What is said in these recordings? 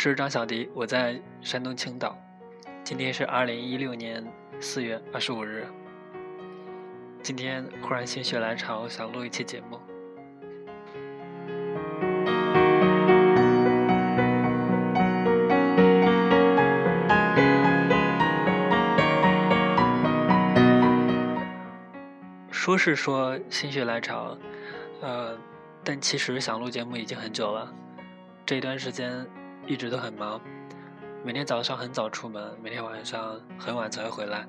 我是张小迪，我在山东青岛。今天是二零一六年四月二十五日。今天忽然心血来潮，想录一期节目。说是说心血来潮，呃，但其实想录节目已经很久了。这一段时间一直都很忙，每天早上很早出门，每天晚上很晚才会回来。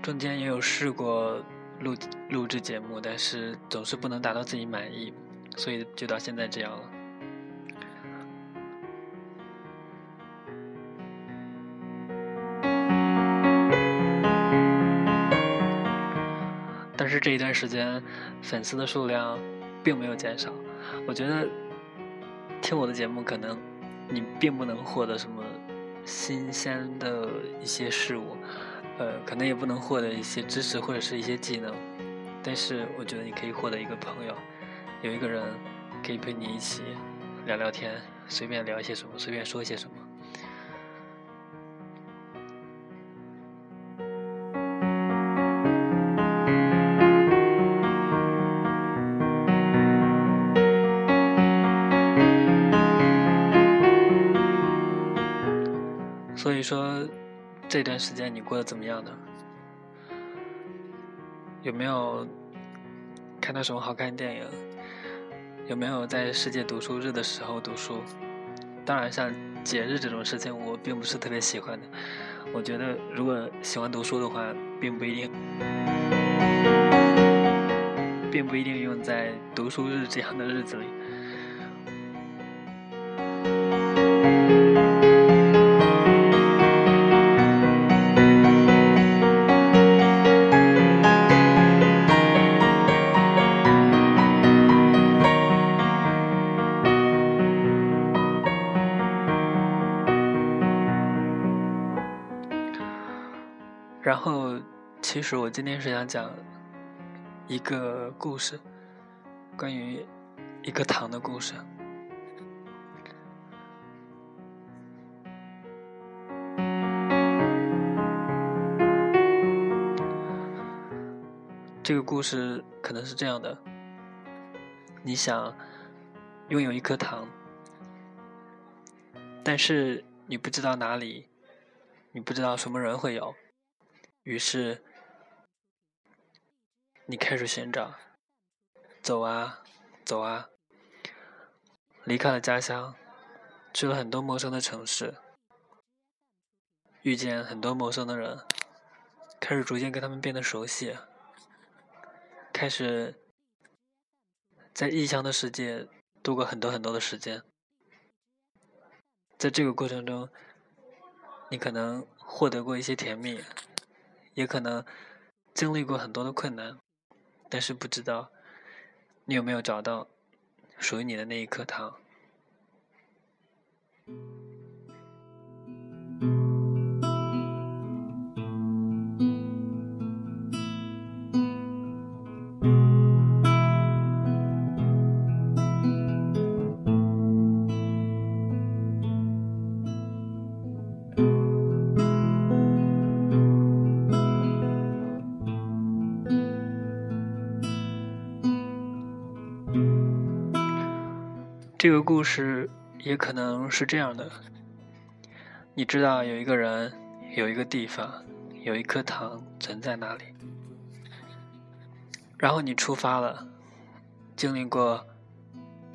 中间也有试过录录制节目，但是总是不能达到自己满意，所以就到现在这样了。但是这一段时间，粉丝的数量并没有减少。我觉得听我的节目，可能你并不能获得什么新鲜的一些事物。呃，可能也不能获得一些知识或者是一些技能，但是我觉得你可以获得一个朋友，有一个人可以陪你一起聊聊天，随便聊一些什么，随便说些什么。这段时间你过得怎么样呢？有没有看到什么好看的电影？有没有在世界读书日的时候读书？当然，像节日这种事情，我并不是特别喜欢的。我觉得，如果喜欢读书的话，并不一定，并不一定用在读书日这样的日子里。然后，其实我今天是想讲一个故事，关于一颗糖的故事。这个故事可能是这样的：你想拥有一颗糖，但是你不知道哪里，你不知道什么人会有。于是，你开始寻找，走啊，走啊，离开了家乡，去了很多陌生的城市，遇见很多陌生的人，开始逐渐跟他们变得熟悉，开始在异乡的世界度过很多很多的时间。在这个过程中，你可能获得过一些甜蜜。也可能经历过很多的困难，但是不知道你有没有找到属于你的那一颗糖。这个故事也可能是这样的：你知道有一个人，有一个地方，有一颗糖存在那里，然后你出发了，经历过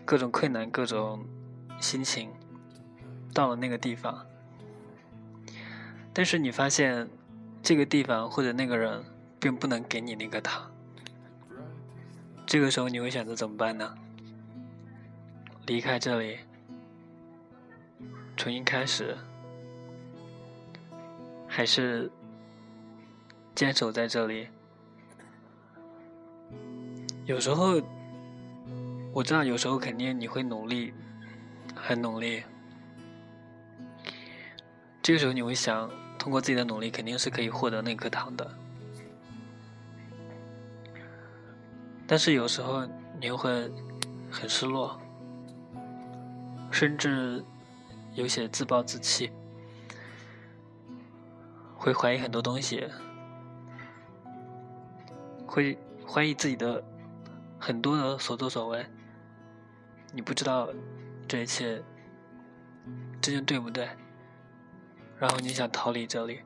各种困难、各种心情，到了那个地方，但是你发现这个地方或者那个人并不能给你那个糖，这个时候你会选择怎么办呢？离开这里，重新开始，还是坚守在这里？有时候，我知道，有时候肯定你会努力，很努力。这个时候你会想，通过自己的努力，肯定是可以获得那颗糖的。但是有时候你又会很失落。甚至有些自暴自弃，会怀疑很多东西，会怀疑自己的很多的所作所为。你不知道这一切究竟对不对，然后你想逃离这里。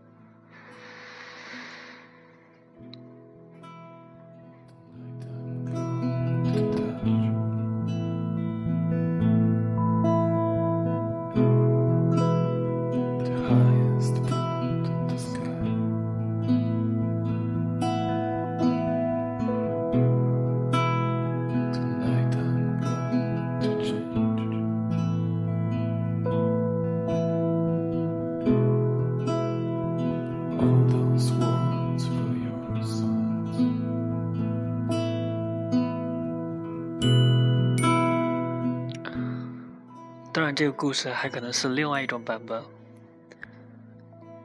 这个故事还可能是另外一种版本，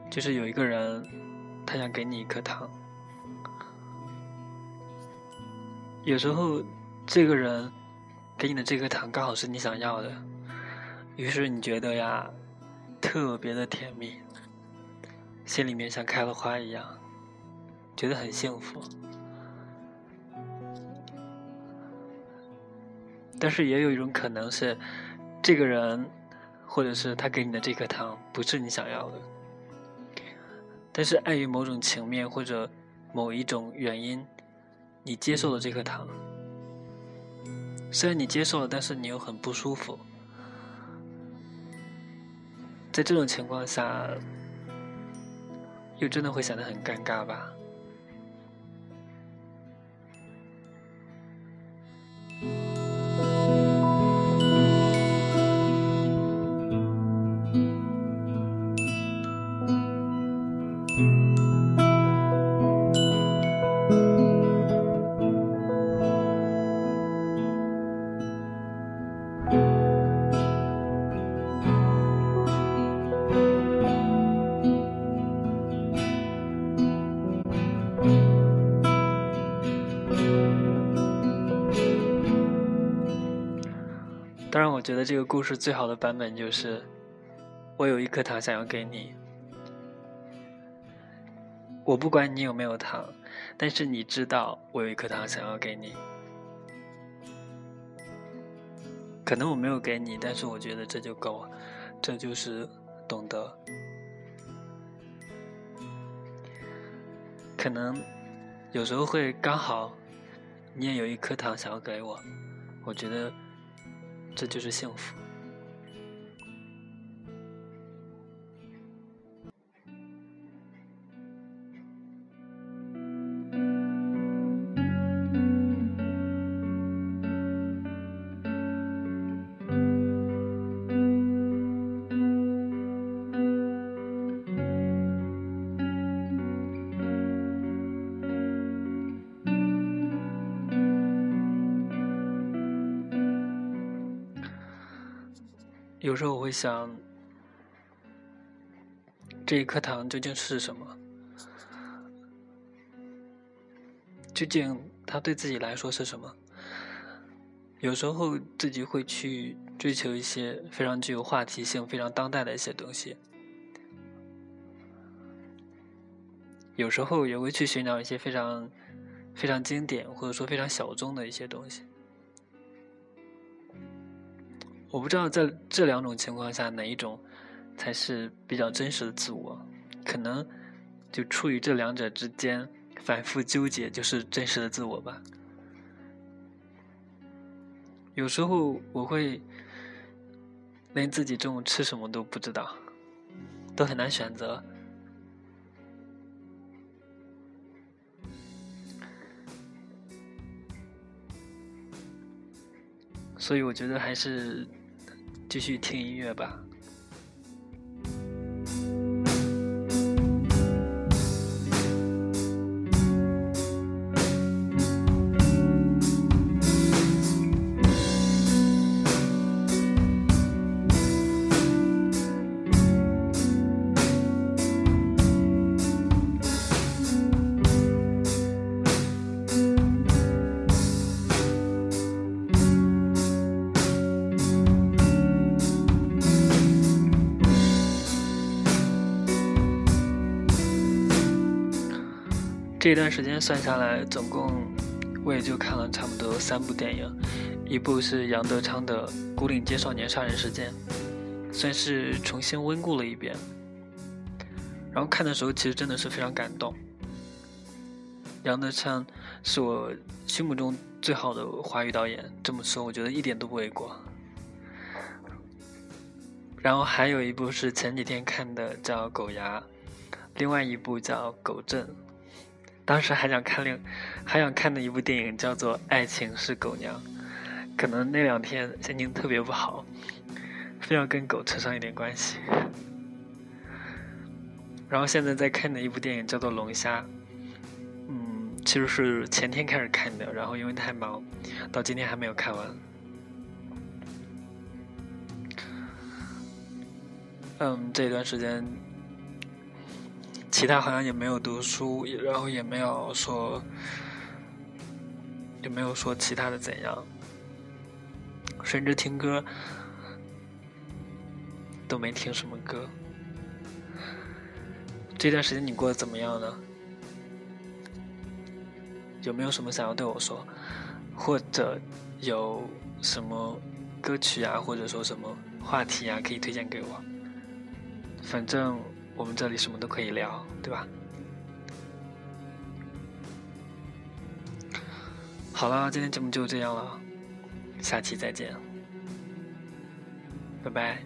就是有一个人，他想给你一颗糖。有时候，这个人给你的这颗糖刚好是你想要的，于是你觉得呀，特别的甜蜜，心里面像开了花一样，觉得很幸福。但是也有一种可能是。这个人，或者是他给你的这颗糖，不是你想要的。但是碍于某种情面或者某一种原因，你接受了这颗糖。虽然你接受了，但是你又很不舒服。在这种情况下，又真的会显得很尴尬吧。觉得这个故事最好的版本就是，我有一颗糖想要给你。我不管你有没有糖，但是你知道我有一颗糖想要给你。可能我没有给你，但是我觉得这就够了，这就是懂得。可能有时候会刚好，你也有一颗糖想要给我，我觉得。这就是幸福。有时候我会想，这一颗糖究竟是什么？究竟它对自己来说是什么？有时候自己会去追求一些非常具有话题性、非常当代的一些东西，有时候也会去寻找一些非常非常经典或者说非常小众的一些东西。我不知道在这两种情况下哪一种才是比较真实的自我，可能就处于这两者之间反复纠结，就是真实的自我吧。有时候我会连自己中午吃什么都不知道，都很难选择，所以我觉得还是。继续听音乐吧。这段时间算下来，总共我也就看了差不多三部电影，一部是杨德昌的《古岭街少年杀人事件》，算是重新温故了一遍。然后看的时候，其实真的是非常感动。杨德昌是我心目中最好的华语导演，这么说我觉得一点都不为过。然后还有一部是前几天看的，叫《狗牙》，另外一部叫《狗镇》。当时还想看另还想看的一部电影叫做《爱情是狗娘》，可能那两天心情特别不好，非要跟狗扯上一点关系。然后现在在看的一部电影叫做《龙虾》，嗯，其实是前天开始看的，然后因为太忙，到今天还没有看完。嗯，这段时间，其他好像也没有读书，然后也没有说，也没有说其他的怎样，甚至听歌都没听什么歌。这段时间你过得怎么样呢？有没有什么想要对我说，或者有什么歌曲啊，或者说什么话题啊，可以推荐给我？反正我们这里什么都可以聊，对吧？好了，今天节目就这样了，下期再见，拜拜。